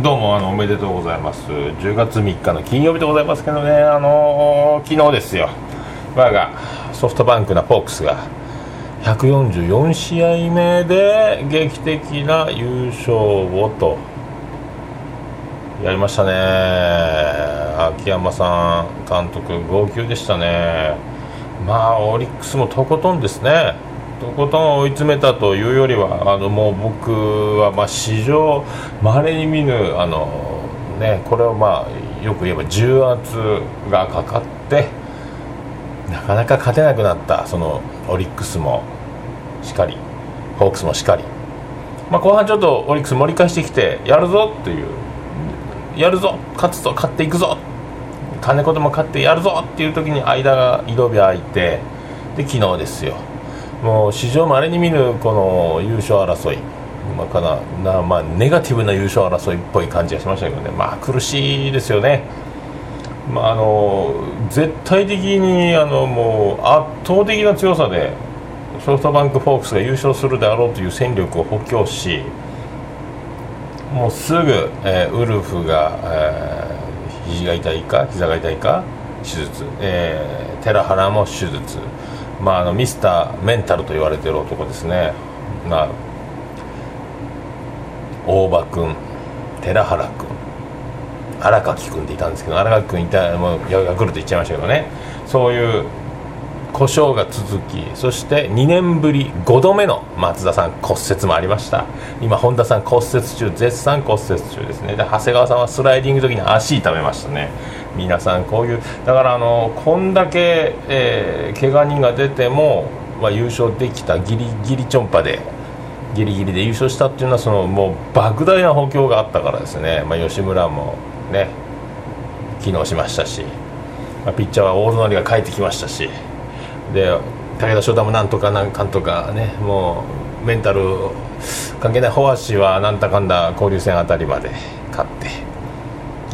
どうもあのおめでとうございます。10月3日の金曜日でございますけどね。あのー、昨日ですよ。我がソフトバンクなフォークスが144試合目で劇的な優勝をとやりましたね。秋山さん監督号泣でしたね。まあオリックスもとことんですね。とことん追い詰めたというよりはあのもう僕はまあ史上まれに見ぬあの、ね、これをまあよく言えば重圧がかかってなかなか勝てなくなったそのオリックスもしかりホークスもしかり、まあ、後半ちょっとオリックス盛り返してきてやるぞっていうやるぞ勝つぞ勝っていくぞ金子でも勝ってやるぞっていう時に間が井戸火空いてで昨日ですよ。もう史上まれに見るこの優勝争い、まあ、かなな、まあ、ネガティブな優勝争いっぽい感じがしましたけどね、まあ、苦しいですよね、まあ、あの絶対的にあのもう圧倒的な強さでソフトバンクフォークスが優勝するであろうという戦力を補強しもうすぐ、えー、ウルフが、えー、肘が痛いか膝が痛いか手術、えー、寺原も手術。まあ、あのミスターメンタルと言われてる男ですね、まあ、大場君、寺原君、荒垣君っていたんですけど、荒垣君いたもうヤクルト行っちゃいましたけどね、そういう故障が続き、そして2年ぶり5度目の松田さん、骨折もありました、今、本田さん、骨折中、絶賛骨折中ですね、で長谷川さんはスライディング時に足痛めましたね。皆さんこういうだからあのこんだけ、えー、怪我人が出ても、まあ、優勝できたギリギリチョンパでギリギリで優勝したっていうのはそのもう莫大な補強があったからですね、まあ、吉村もね機能しましたし、まあ、ピッチャーは大隣が帰ってきましたしで武田翔太もなんとかなんかんとかねもうメンタル関係ないホアシはなんだかんだ交流戦あたりまで勝っ。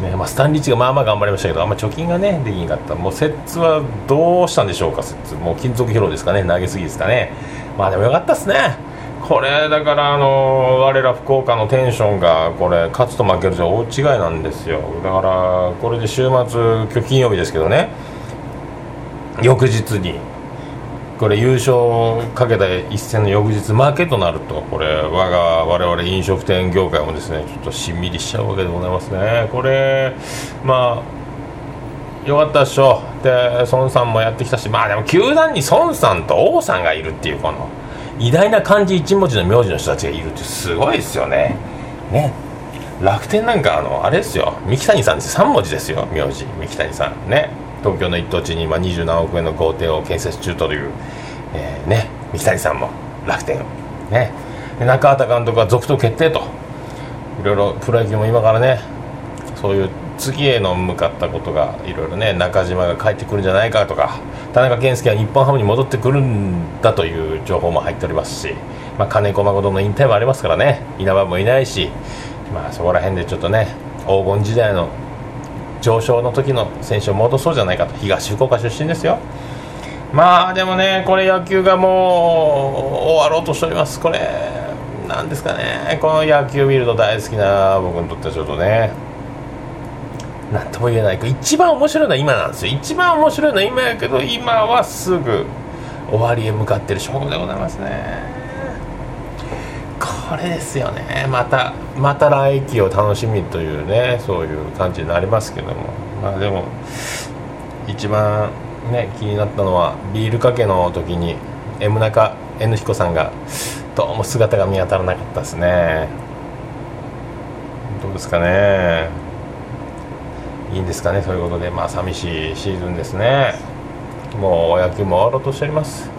ねまあ、スタンリッチがまあまあ頑張りましたけどあんま貯金がねできんかった。もう摂津はどうしたんでしょうか摂津もう金属疲労ですかね。投げすぎですかね。まあでもよかったっすね。これだからあの我ら福岡のテンションがこれ勝つと負けるじゃ大違いなんですよ。だからこれで週末今日金曜日ですけどね。翌日にこれ優勝かけた一戦の翌日負けとなるとこれ我が我々飲食店業界もですねちょっとしんみりしちゃうわけでございますね。これまあよかったでしょ。で孫さんもやってきたしまあでも球団に孫さんと王さんがいるっていうこの偉大な漢字一文字の名字の人たちがいるってすごいですよね。ね。楽天なんかあのあれですよ。三木谷さんです3文字ですよ。名字。三木谷さん。ね。東京の一等地に今20何億円の豪邸を建設中という、えー、ね、三木谷さんも楽天ね、中畑監督は続投決定と。いろいろプロ野球も今からねそういう次への向かったことがいろいろね中島が帰ってくるんじゃないかとか田中健介は日本ハムに戻ってくるんだという情報も入っておりますし、まあ、金子誠の引退もありますからね稲葉もいないし、まあ、そこら辺でちょっとね黄金時代の上昇の時の選手を戻そうじゃないかと。東福岡出身ですよ。まあでもねこれ野球がもう終わろうとしております。これなんですかね。この野球見ると大好きな僕にとってはちょっとね。何とも言えない。一番面白いのは今なんですよ。一番面白いのは今やけど今はすぐ終わりへ向かってる証拠でございますね。これですよね。またまた来季を楽しみというねそういう感じになりますけども。まあでも一番ね気になったのはビールかけの時に M 中 N 彦さんがどうも姿が見当たらなかったですね。どうですかね。いいんですかねそういうことで。まあ寂しいシーズンですね。もう野球も終わろうとしております。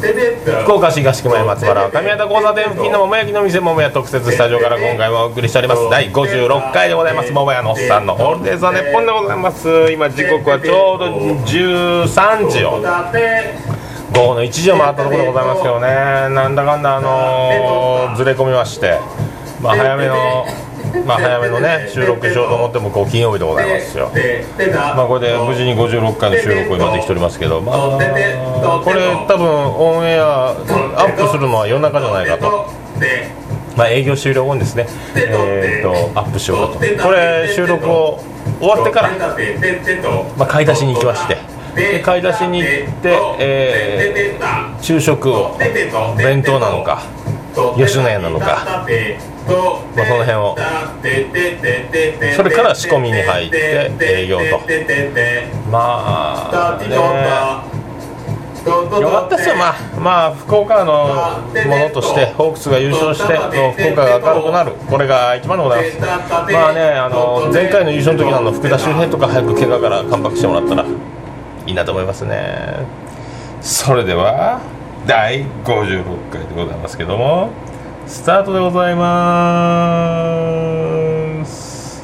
福岡市東区前松原上方交差点付近の桃焼きの店桃屋特設スタジオから今回もお送りしております。第56回でございます。桃屋のおっさんのホールデーズは日本でございます今時刻はちょうど13時を午後の1時を回ったところでございますけどね。なんだかんだあのー、ずれ込みまして。まあ早めの まあ早めのね収録しようと思ってもこう金曜日でございますよ。まあこれで無事に56回の収録を今できておりますけどまあこれ多分オンエアアップするのは夜中じゃないかと。まあ営業終了後にですねえー、とアップしようかと。これ収録を終わってからまあ買い出しに行きまして。で買い出しに行って、えー、昼食を弁当なのか吉野家なのか、まあ、その辺をそれから仕込みに入って営業とまあねよかったですよ、まあ、まあ、福岡のものとして、ホークスが優勝して、福岡が明るくなる、これが一番でございます。まあね、あの前回の優勝の時のの福田周平とか、早く怪我からカムしてもらったらいいなと思いますね。それでは第56回でございますけども。スタートでございます。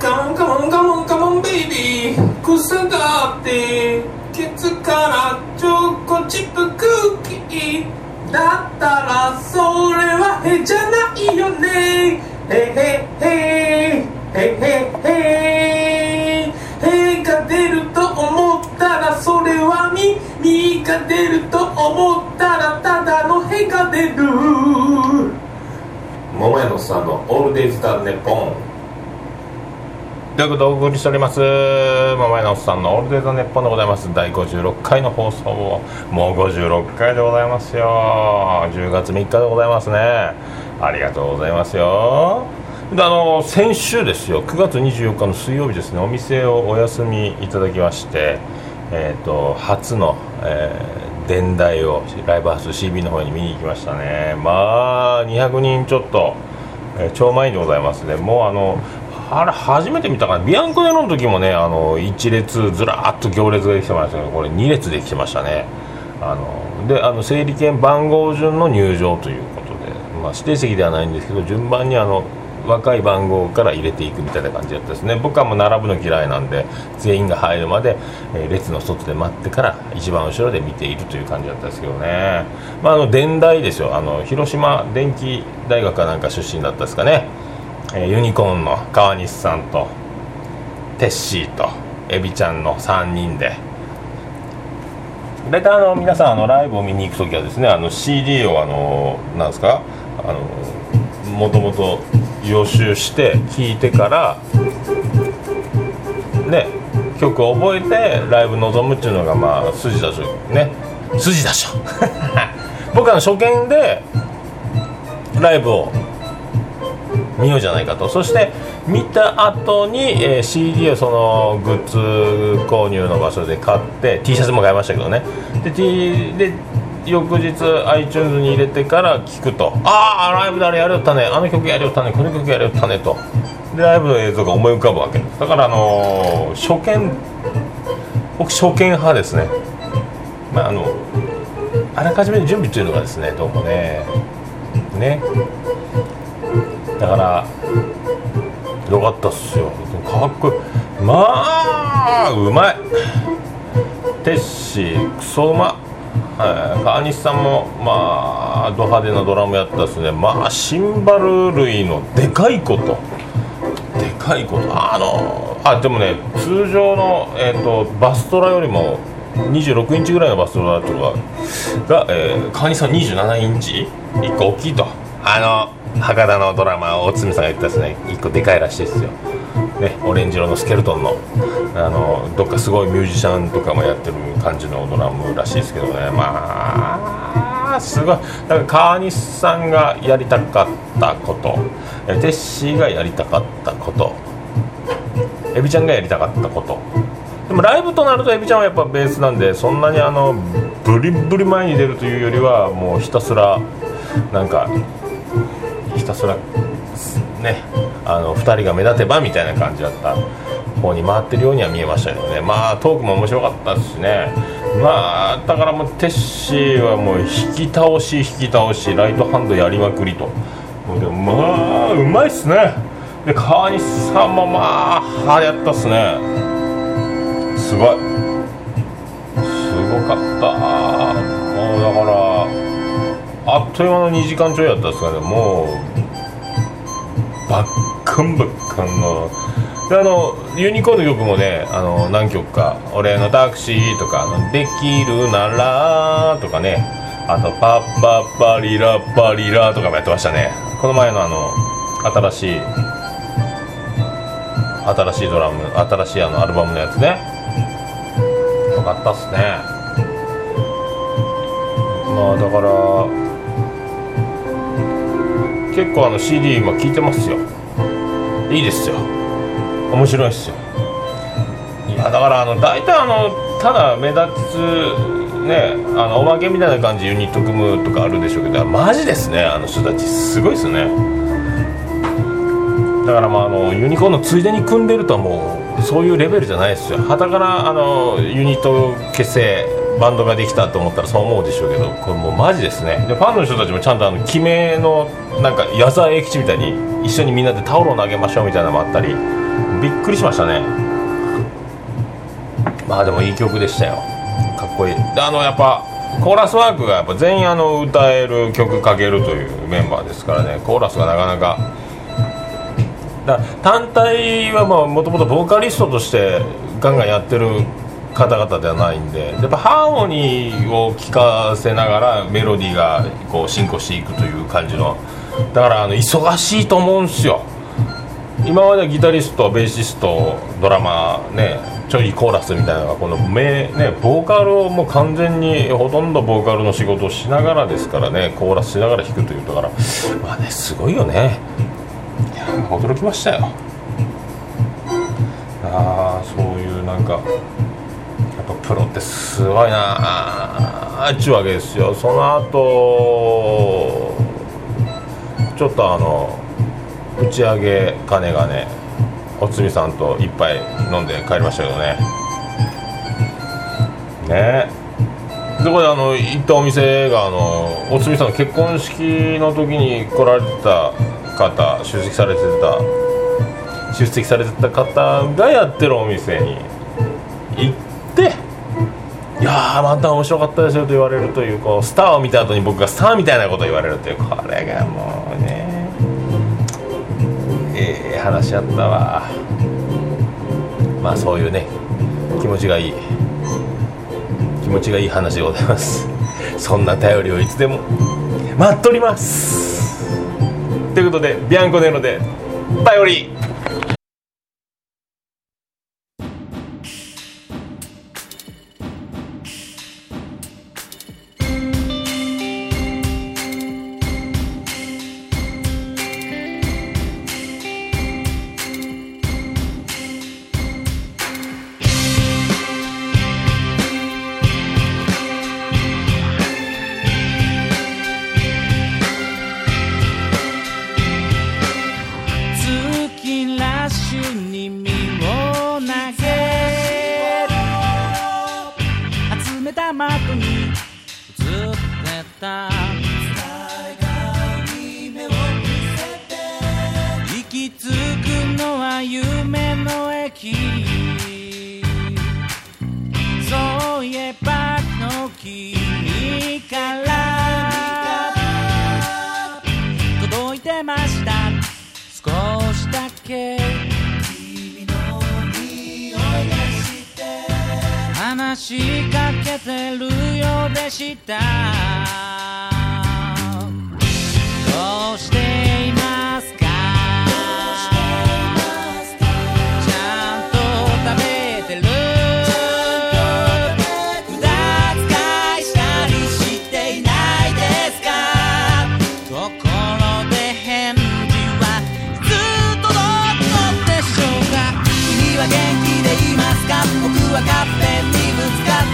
カモンカモンカモンカモンベイビー草があってケツからチョコチップクッキー。だったらそれはへじゃないよね。へへへ。へへへ。へが出ると思ったらそれは耳が出ると思ったらただのへが出る。桃屋のさんのオールデイズ・ザ・ネポン。ということでお送りしております？桃屋のおっさんのオールデイズ・ザ・ネッポンでございます。第56回の放送をもう56回でございますよ。10月3日でございますね。ありがとうございますよ。であの先週ですよ9月24日の水曜日ですねお店をお休みいただきましてえーと、初の、えー、伝来をライブハウス CB の方に見に行きましたね。まあ200人ちょっと、えー、超満員でございますね。もうあのあれ初めて見たかなビアンコネロの時もねあの1列ずらっと行列ができてましたけどこれ2列できてましたね。あのであの整理券番号順の入場ということで、まあ、指定席ではないんですけど順番にあの若い番号から入れていくみたいな感じだったですね。僕はもう並ぶの嫌いなんで全員が入るまで、えー、列の外で待ってから一番後ろで見ているという感じだったんですけどね、まあ、あの電大ですよ。あの広島電機大学かなんか出身だったですかね、えー、ユニコーンの川西さんとテッシーとエビちゃんの3人で。大体あの皆さんあのライブを見に行く時はですねあの CD をあのなんですかあのもともと予習して聴いてからね曲を覚えてライブ臨むっていうのがまあ筋だしょね。筋だしょ 僕は初見でライブを見ようじゃないかと。そして見た後に、えー、CD をそのグッズ購入の場所で買って T シャツも買いましたけどね。で T で翌日 iTunes に入れてから聞くと。ああライブであれやりよったね。あの曲やりよったね。この曲やりよったねと。でライブの映像が思い浮かぶわけ。だからあのー、初見僕初見派ですね。まああのあらかじめ準備というのがですねどうもね。ね。だからよかったっすよ。かっこいい。まあうまい。テッシークソうま。はい、川西さんもまあド派手なドラムやったですね。まあシンバル類のでかいこと。でかいこと。あのあでもね通常の、えーと、バストラよりも26インチぐらいのバストラっていうのが、えー、川西さん27インチ？1個大きいと。あの博多のドラマ大堤さんが言ったですね。1個でかいらしいですよ。ね、オレンジ色のスケルトンのあのどっかすごいミュージシャンとかもやってる感じのドラムらしいですけどね。まあすごい。だから川西さんがやりたかったこと。テッシーがやりたかったこと。エビちゃんがやりたかったこと。でもライブとなるとエビちゃんはやっぱベースなんでそんなにあのブリブリ前に出るというよりはもうひたすらなんかひたすらねあの2人が目立てばみたいな感じだった方に回ってるようには見えましたけどね。まあトークも面白かったですしね。まあだからもうテッシーはもう引き倒し引き倒しライトハンドやりまくりと。でもまあうまいっすね。で川西さんもまあはやったっすね。すごい。すごかった。もうだからあっという間の2時間ちょいやったっすかね。もうバックンバックンのであのユニコーンの曲もねあの何曲か「俺のタクシー」とか「できるなら」とかねあと「パッパッパリラッパリラ」とかもやってましたね。この前のあの新しい新しいドラム新しいあのアルバムのやつね。よかったっすね。まあだから結構あの CD 今聴いてますよ。いいですよ。面白いっすよ。いやだからあの大体あのただ目立つねあのおまけみたいな感じユニット組むとかあるでしょうけどマジですねあの人たち。すごいっすね。だからまああのユニコーンのついでに組んでるとはもうそういうレベルじゃないですよ。はたからあのユニット結成バンドができたと思ったらそう思うでしょうけどこれもうマジですね。でファンの人たちもちゃんとあの記名のなんか矢沢永吉みたいに一緒にみんなでタオルを投げましょうみたいなのもあったりびっくりしましたね。まあでもいい曲でしたよ。かっこいい。あのやっぱコーラスワークがやっぱ全員あの歌える曲かけるというメンバーですからね。コーラスがなかなか。だ単体はもともとボーカリストとしてガンガンやってる方々ではないんでやっぱハーモニーを聴かせながらメロディーがこう進行していくという感じのだからあの忙しいと思うんですよ。今までギタリストベーシストドラマねちょいコーラスみたいなのがこの目ねボーカルをもう完全にほとんどボーカルの仕事をしながらですからねコーラスしながら弾くというだからまあねすごいよね。い驚きましたよ。ああそういうなんかやっぱプロってすごいなあっちゅうわけですよ。その後ちょっとあの打ち上げ金がねおつみさんと一杯飲んで帰りましたけどね。ね。えそこであの行ったお店があのおつみさんの結婚式の時に来られてた方出席されてた出席されてた方がやってるお店に行ってやーまた面白かったですよと言われるというこうスターを見た後に僕がスターみたいなことを言われるというこれがもうねええ話やったわ。まあそういうね気持ちがいい気持ちがいい話でございます。そんな頼りをいつでも待っております。ということでビアンコネロで頼りから届いてました。少しだけ。君の匂いがして話しかけてるようでした。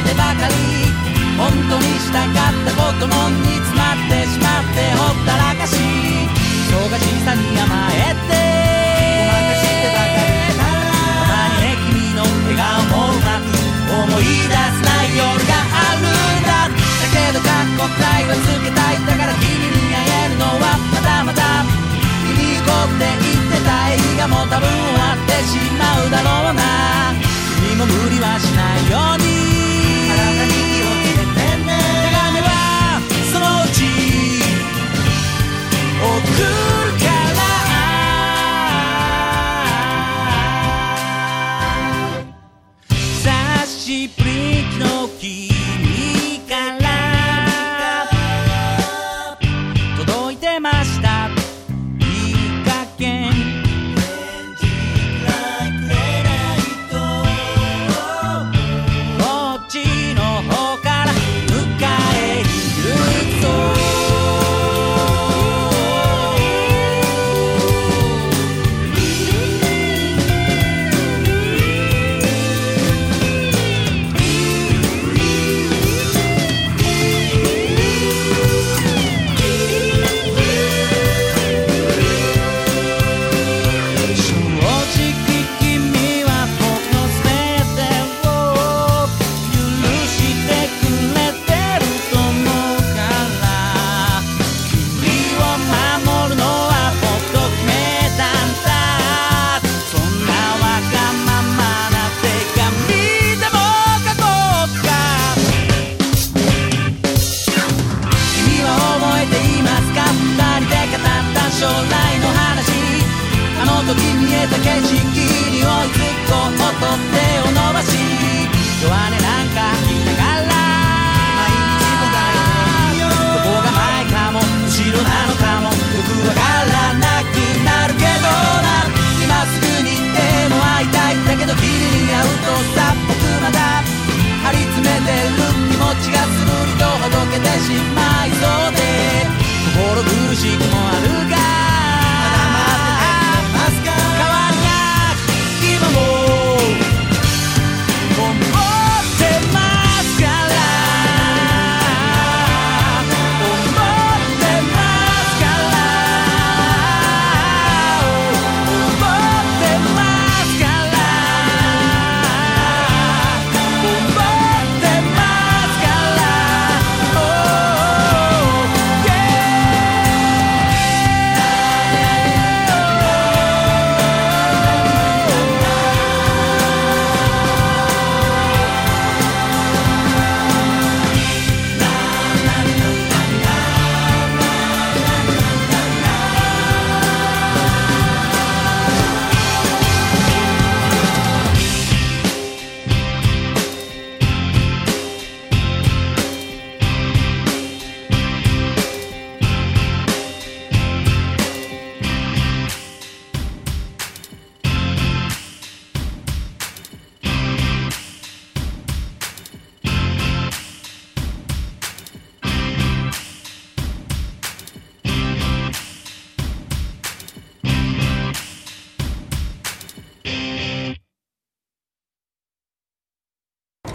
ってばかり。本当にしたかったことも煮詰まってしまってほったらかし。忙しさに甘えて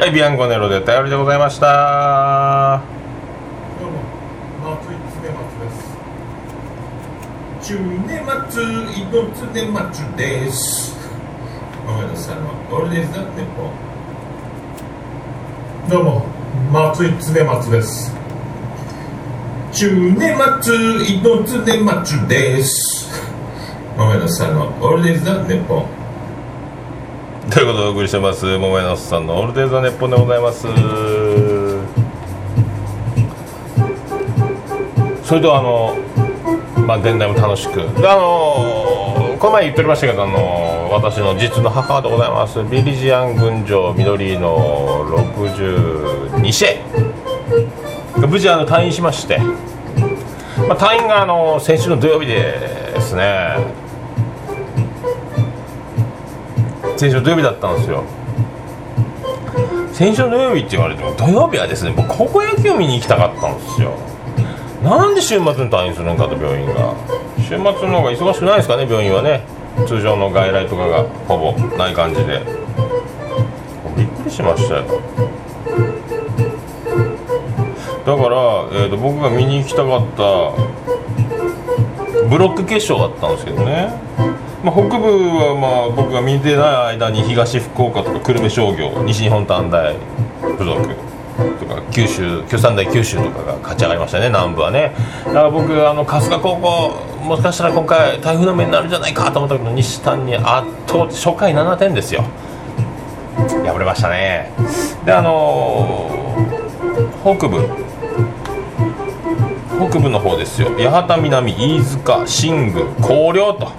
はいビアンコネロで頼りでございました。どうも松井常松です。中年松井の常松です。ごめんなさい俺ですだってどうも松井常松です。中年松井の常松です。ごめんなさい俺ですだっても。ということでお送りしてます桃屋のおっさんのオールデイズ・ザ・ネッポンでございます。それではあのまあ現代も楽しくであのこの前言っておりましたけどあの私の実の母でございますビリジアン群青緑の62世。無事あの退院しまして、まあ、退院があの先週の土曜日ですね。先週土曜日だったんですよ。先週土曜日って言われても土曜日はですね僕高校野球見に行きたかったんですよ。なんで週末に退院するんかと病院が。週末の方が忙しくないですかね病院はね。通常の外来とかがほぼない感じで。びっくりしましたよ。だから、えー、と僕が見に行きたかったブロック決勝だったんですけどね。まあ、北部はまあ僕が見てない間に東福岡とか久留米商業西日本短大附属とか九州九三大九州とかが勝ち上がりましたね南部はね。だから僕あの春日高校もしかしたら今回台風の目になるんじゃないかと思ったけど西丹に圧倒初回7点ですよ。敗れましたね。であのー北部。北部の方ですよ。八幡南飯塚新宮広陵と。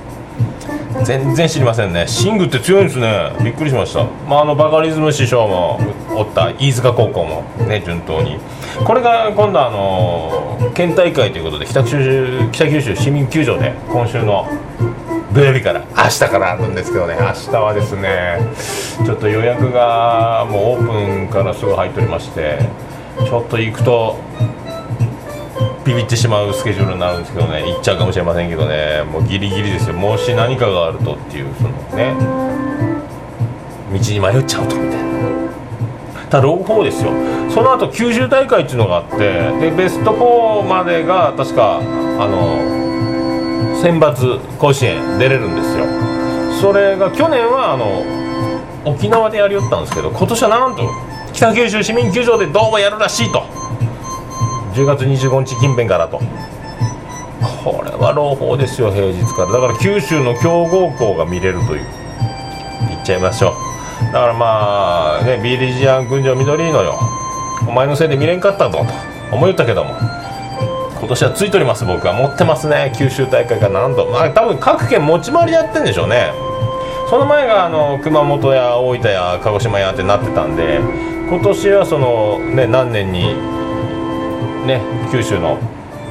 全然知りませんね。シングって強いんですね。びっくりしました、まあ、あのバカリズム師匠もおった飯塚高校もね順当に。これが今度あの県大会ということで北九州北九州市民球場で今週の土曜日から明日からあるんですけどね。明日はですねちょっと予約がもうオープンからすぐ入っておりましてちょっと行くとビビってしまうスケジュールになるんですけどね。行っちゃうかもしれませんけどね。もうギリギリですよ。もし何かがあるとっていうそのね。道に迷っちゃうとみたいな。ただ朗報ですよ。その後九州大会っていうのがあってでベスト4までが確かあの選抜甲子園出れるんですよ。それが去年はあの沖縄でやりよったんですけど今年はなんと北九州市民球場でどうもやるらしいと。10月25日近辺からと。これは朗報ですよ平日から。だから九州の強豪校が見れるという。言っちゃいましょう。だからまあねビリジアン群青緑のよ。お前のせいで見れんかったぞと。思いよったけども。今年はついとります僕は。持ってますね。九州大会が何度。まあ多分各県持ち回りやってんでしょうね。その前があの熊本や大分や鹿児島やってなってたんで今年はそのね何年にね九州の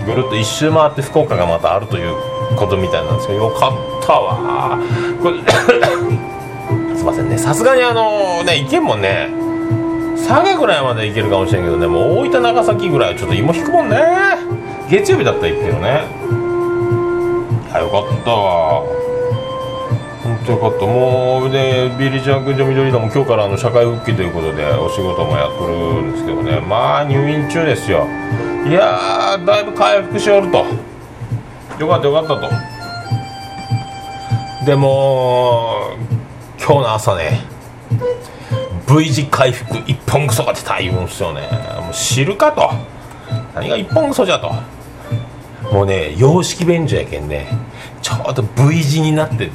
ぐるっと一周回って福岡がまたあるということみたいなんですけどよかったわ。これ すいませんね。さすがにあのね行けんもんね佐賀ぐらいまで行けるかもしれんけどねもう大分長崎ぐらいちょっと芋引くもんね。月曜日だったら行くけどね。あよかったわ。よかった。もうでビリーちゃん君と緑田も今日からあの社会復帰ということでお仕事もやっとるんですけどね。まあ入院中ですよ。いやだいぶ回復しおると。よかったよかったと。でも今日の朝ね V 字回復一本ぐそが出た言うんすよね。もう知るかと。何が一本ぐそじゃと。もうね洋式便所やけんねちょうど V 字になって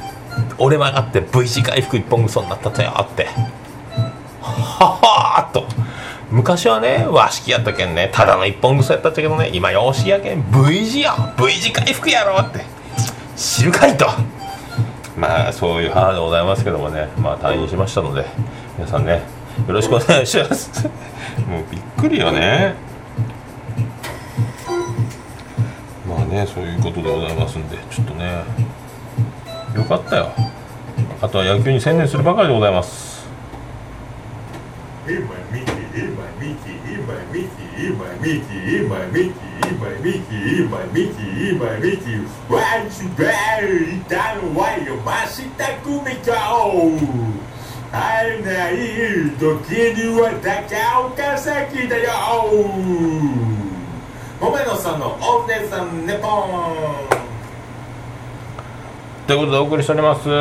折れ曲がって V 字回復一本ぐそになったとよって。ははーっと。昔はね和式やったけんねただの一本ぐそやったけどね今洋式やけん V 字や V 字回復やろって。知るかいと。まあそういう母でございますけどもね。まあ退院しましたので皆さんねよろしくお願いします。もうびっくりよね。まあねそういうことでございますんでちょっとね。よかったよ。あとは野球に専念するばかりでございます。ということでお送りしております。で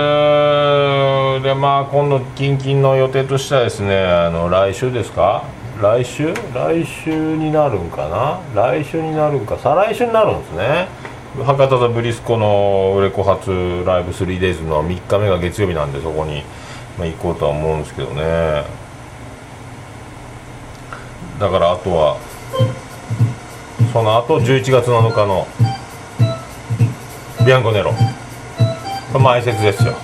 まあ今度近々の予定としてはですねあの来週ですか？来週？来週になるんかな？来週になるんか再来週になるんですね。博多とブリスコの売れ子初ライブ 3days の3日目が月曜日なんでそこに、まあ、行こうとは思うんですけどね。だからあとはその後11月7日のビアンコネロ。前説ですよ。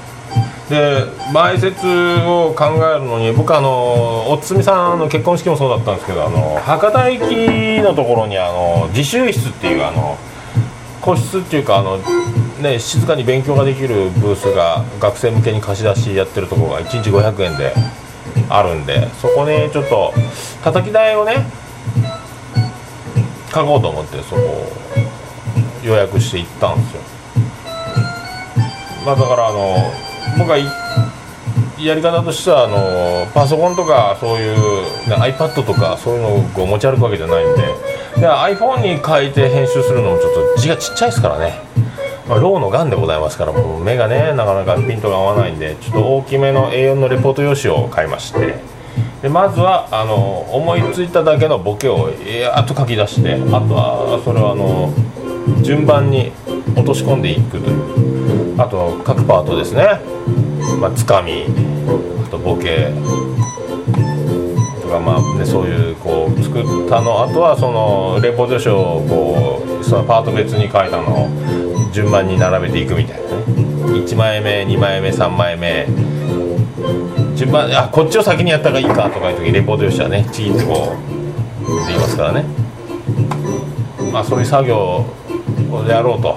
で前説を考えるのに僕あのおつみさんの結婚式もそうだったんですけどあの博多駅のところにあの自習室っていうあの個室っていうかあの、ね、静かに勉強ができるブースが学生向けに貸し出しやってるとこが1日500円であるんでそこにちょっと叩き台をね書こうと思ってそこを予約して行ったんですよ。まあだからあの僕はやり方としてはあのパソコンとかそういう、ね、iPad とかそういうのを持ち歩くわけじゃないんで。で iPhone に書いて編集するのもちょっと字がちっちゃいですからね、まあ、ローのがんでございますからもう目がねなかなかピントが合わないんでちょっと大きめの A4 のレポート用紙を買いまして。でまずはあの思いついただけのボケをやっと書き出してあとはそれをあの順番に落とし込んでいくという。あと各パートですね、まあ、つかみあとボケ。とかまあねそういうこう作ったのあとはそのレポート書をこうそのパート別に書いたのを順番に並べていくみたいなね。1枚目2枚目3枚目。順番あこっちを先にやった方がいいかとかいう時レポート用紙はねちぎってこうって言いますからね。まあそういう作業をやろうと。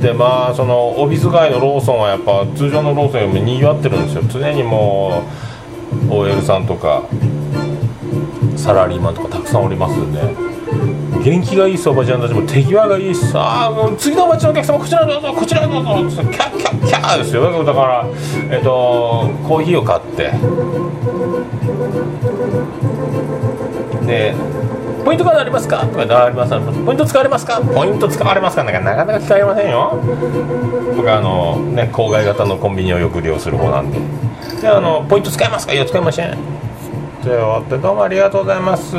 でまあそのオフィス街のローソンはやっぱ通常のローソンよりもにぎわってるんですよ。常にもう OL さんとかサラリーマンとかたくさんおりますんで。元気がいい相場ちゃんたちも手際がいいしさあもう次の街のお客様こちらへどうぞこちらへどうぞってキャッキャッキャーですよ。だからえっとコーヒーを買って。でポイントカードありますか？とかありますポイント使われますか？ポイント使われますか？なんかなかなか聞かれませんよ。僕はあのね郊外型のコンビニをよく利用する方なんで。であのポイント使えますか？いや使いません。で終わってどうもありがとうございます。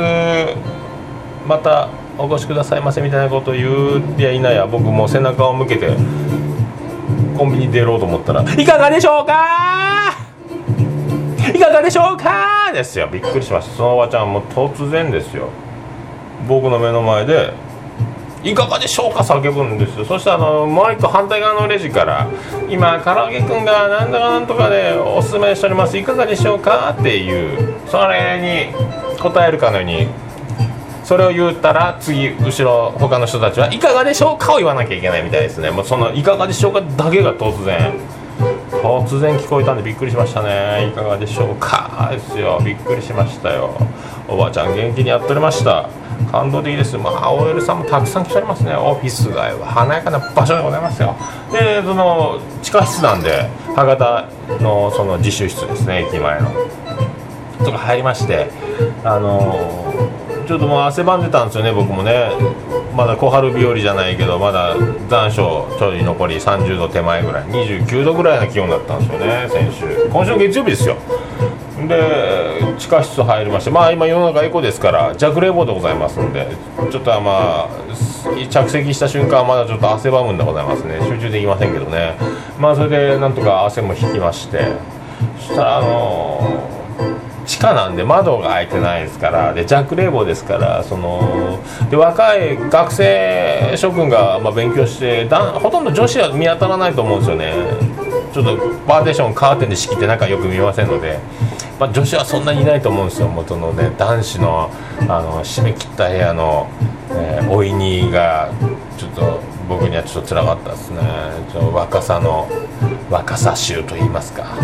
またお越しくださいませみたいなことを言うやいなや僕もう背中を向けてコンビニ出ろうと思ったら「いかがでしょうか?」いかがでしょうか？ですよ。びっくりしましたそのおばちゃんも突然ですよ僕の目の前で「いかがでしょうか?」叫ぶんですよそしてあのもう一個反対側のレジから「今唐揚げくんがなんだかなんとかでおすすめしておりますいかがでしょうか?」っていうそれに答えるかのようにそれを言ったら次後ろ他の人たちは「いかがでしょうか?」を言わなきゃいけないみたいですねもうその「いかがでしょうか?」だけが突然突然聞こえたんでびっくりしましたねいかがでしょうかですよびっくりしましたよおばあちゃん元気にやっておりました感動的ですまあ OL さんもたくさん来ておりますね。オフィス街は。華やかな場所でございますよ。でその地下室なんで博多のその自習室ですね。駅前の。とか入りましてあのちょっともう汗ばんでたんですよね僕もね。まだ小春日和じゃないけどまだ残暑ちょい残り30度手前ぐらい29度ぐらいの気温だったんですよね先週。今週の月曜日ですよ。で地下室入りましてまあ今世の中エコですから弱冷房でございますんでちょっとまあ着席した瞬間はまだちょっと汗ばむんでございますね。集中できませんけどね。まあそれでなんとか汗も引きまして。そしたらあのー地下なんで窓が開いてないですからで弱冷房ですからそので若い学生諸君がま勉強してだほとんど女子は見当たらないと思うんですよね。ちょっとパーテーションカーテンで仕切って中よく見ませんので、まあ、女子はそんなにいないと思うんですよ。元のね男子のあの締め切った部屋の、えー、おいにがちょっと僕にはちょっと辛かったですね。ちょ若さの若さ臭と言いますか。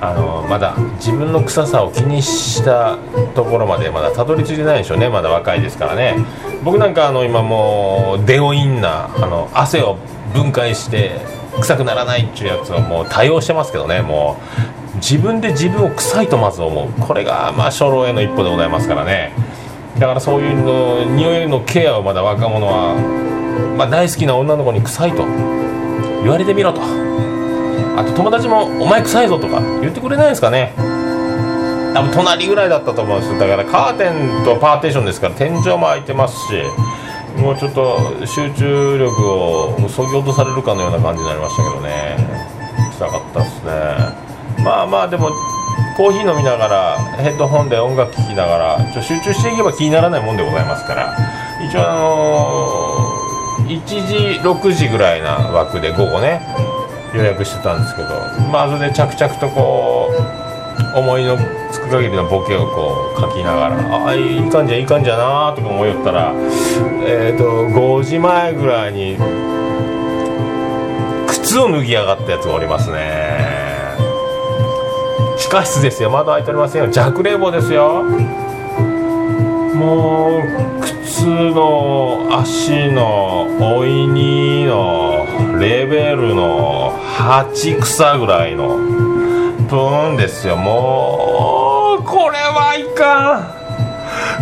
あのまだ自分の臭さを気にしたところまでまだたどり着いてないでしょうね。まだ若いですからね。僕なんかあの今もうデオインなあの汗を分解して臭くならないっていうやつをもう多用してますけどね。もう自分で自分を臭いとまず思う。これがまあ初老への一歩でございますからね。だからそういうの匂いのケアをまだ若者は、まあ、大好きな女の子に臭いと言われてみろと。あと友達も「お前臭いぞ」とか言ってくれないですかね。多分隣ぐらいだったと思うんですよ。だからカーテンとパーテーションですから天井も開いてますしもうちょっと集中力をそぎ落とされるかのような感じになりましたけどね。臭かったですね。まあまあでもコーヒー飲みながらヘッドホンで音楽聴きながらちょ集中していけば気にならないもんでございますから。一応あのー、1時6時ぐらいな枠で午後ね予約してたんですけどまあそれで着々とこう思いのつく限りのボケをこう書きながらああいい感じやいい感じやなとか思いよったらえっ、ー、と5時前ぐらいに靴を脱ぎやがったやつがおりますね。地下室ですよ。窓開いておりませんよ。弱冷房ですよ。もう靴の足のおいにのレベルの8草ぐらいのプーンですよ。もうこれはいか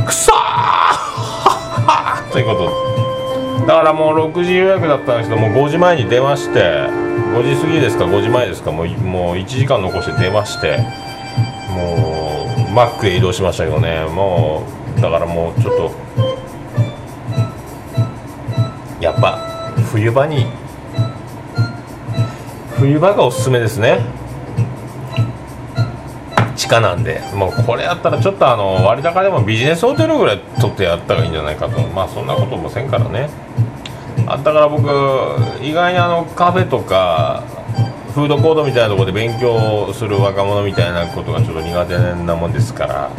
ん。くさー。ということ。だからもう6時予約だったんですけどもう5時前に出まして。5時過ぎですか5時前ですかもうもう1時間残して出ましてもうマックへ移動しましたけどねもうだからもうちょっとやっぱ冬場に冬場がおすすめですね。地下なんで。もうこれやったらちょっとあの割高でもビジネスホテルぐらい取ってやったらいいんじゃないかと。まあそんなこともせんからね。あだから僕意外にあのカフェとかフードコートみたいなところで勉強する若者みたいなことがちょっと苦手なもんですから、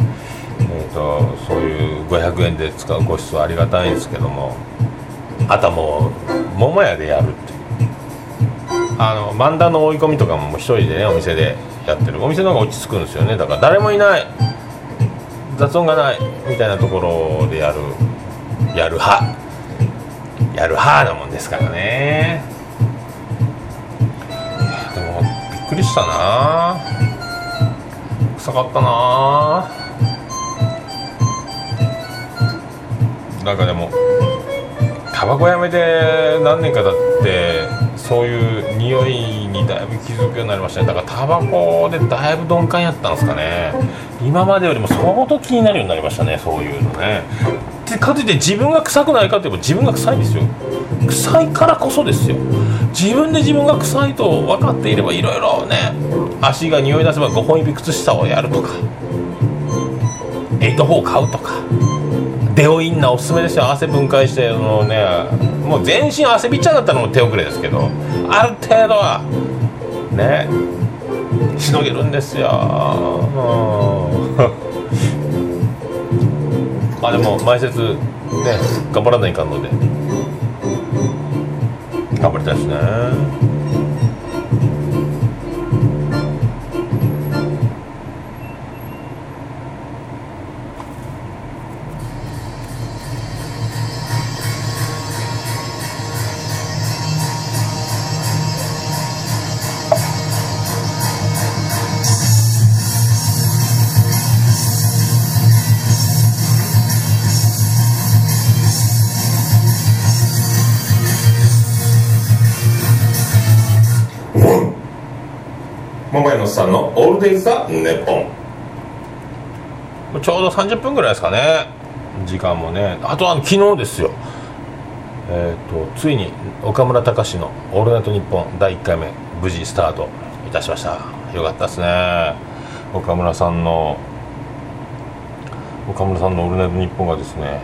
えー、とそういう500円で使う個室はありがたいんですけどもあとはもう桃屋でやるっていう。あの漫談の追い込みとかももう一人でねお店でやってる。お店の方が落ち着くんですよね。だから誰もいない。雑音がないみたいなところでやる。やる派。やる派なもんですからね。でもびっくりしたな。臭かったな。なんかでもタバコやめて何年か経ってそういう匂いにだいぶ気づくようになりましたね。だからタバコでだいぶ鈍感やったんですかね。今までよりも相当気になるようになりましたねそういうのね。かといって自分が臭くないかといえば自分が臭いんですよ。臭いからこそですよ。自分で自分が臭いと分かっていればいろいろね足が匂い出せば5本指靴下をやるとか8-4買うとかデオインナーおすすめですよ。汗分解してあのねもう全身汗びっちゃだったのも手遅れですけどある程度はねしのげるんですよ。うん。まあでも前説ね頑張らないかんので。頑張りたいですねさんのオールデイズ・ザ・ネポン。ちょうど30分ぐらいですかね。時間もね。あとあの昨日ですよ。えっ、とついに岡村隆史の「オールナイトニッポン」第1回目無事スタートいたしました。よかったですね。岡村さんの岡村さんの「オールナイトニッポン」がですね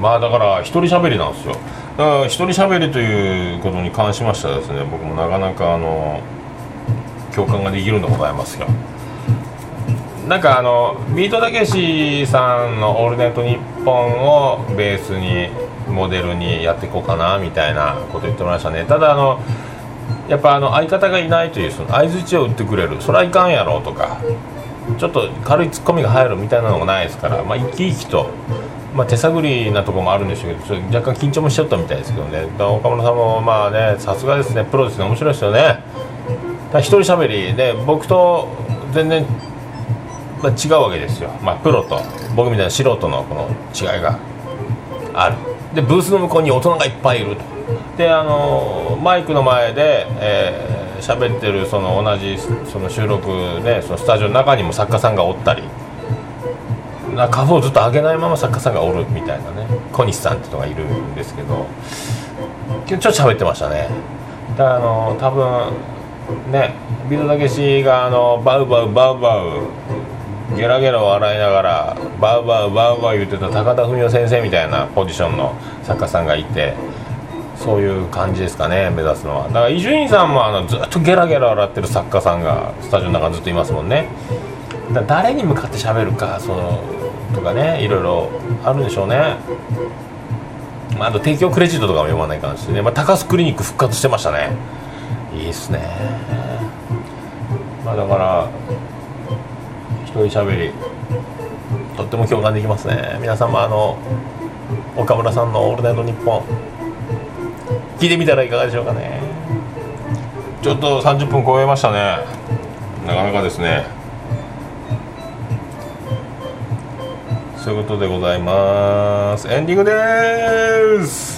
まあだから一人喋りなんですよ。だから一人喋りということに関しましてはですね僕もなかなかあの共感ができるんでございますよ。なんかあのビートたけしさんの「オールナイトニッポン」をベースにモデルにやっていこうかなみたいなこと言ってましたね。ただあのやっぱあの相方がいないというその相づちを打ってくれるそれはいかんやろとかちょっと軽いツッコミが入るみたいなのがないですから、まあ、生き生きと、まあ、手探りなところもあるんでしょうけどちょっと若干緊張もしちゃったみたいですけどね。岡村さんもまあねさすがですね。プロですね。面白いですよね。だから一人喋り。で僕と全然、まあ、違うわけですよ、まあ、プロと僕みたいな素人のこの違いが。ある。でブースの向こうに大人がいっぱいいると。であのマイクの前で喋、えー、喋ってるその同じその収録ねそのスタジオの中にも作家さんがおったり。な花粉をずっと上げないまま作家さんがおるみたいなね。小西さんって人がいるんですけど。ちょっと喋ってましたね。だあの多分ねビートたけしがあのバウバウバウバウゲラゲラ笑いながらバウバウバウバウ言ってた高田文夫先生みたいなポジションの作家さんがいてそういう感じですかね目指すのは。だから伊集院さんもあのずっとゲラゲラ笑ってる作家さんがスタジオの中ずっといますもんね。だ誰に向かって喋るかそのとかねいろいろあるんでしょうね。あ、と提供クレジットとかも読まないかんしね、まあ、高須クリニック復活してましたね。いいっすね。まあだから一人喋りとっても共感できますね。皆さんもあの岡村さんの「オールナイトニッポン」聞いてみたらいかがでしょうかね。ちょっと30分超えましたね。なかなかですね。そういうことでございます。エンディングです。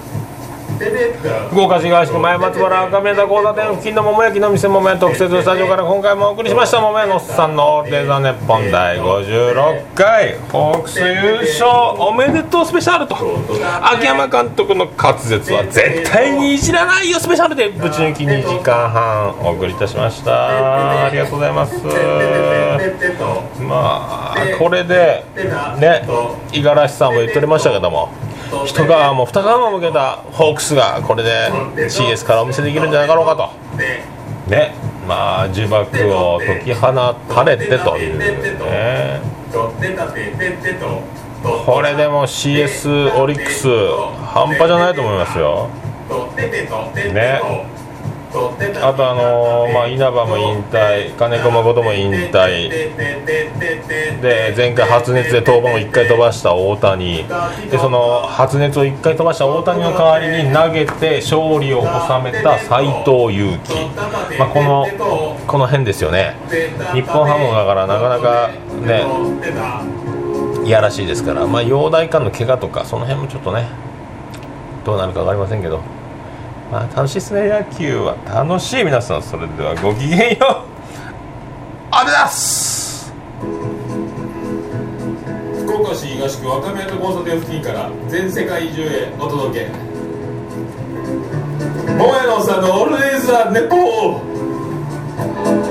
福岡市東区前松原赤宮田交差点付近の桃焼きの店桃屋特設スタジオから今回もお送りしました。桃屋のおっさんのオールデザネッポン第56回。ホークス優勝おめでとうスペシャルと秋山監督の滑舌は絶対にいじらないよスペシャルでぶち抜き2時間半お送りいたしました。ありがとうございます。まあこれでね五十嵐さんも言っておりましたけども。一側も二側も向けたホークスがこれで CS からお見せできるんじゃなかろうかと。ね。まあ呪縛を解き放たれてというね。これでも CS オリックス半端じゃないと思いますよ。ねあとあのーまあ稲葉も引退金子誠も引退。で前回発熱で登板を1回飛ばした大谷。でその発熱を1回飛ばした大谷の代わりに投げて勝利を収めた斎藤佑樹、まあ、このこの辺ですよね。日本ハムだからなかなかねいやらしいですから、まあ、陽大間の怪我とかその辺もちょっとねどうなるか分かりませんけど。まあ楽しいですね野球は。楽しい皆さん。それではごきげんよう。ありがとうございます。福岡市東区若宮と交差点付近から全世界中へお届け。桃屋のおっさんのオールデイズ・ザ・ネポー。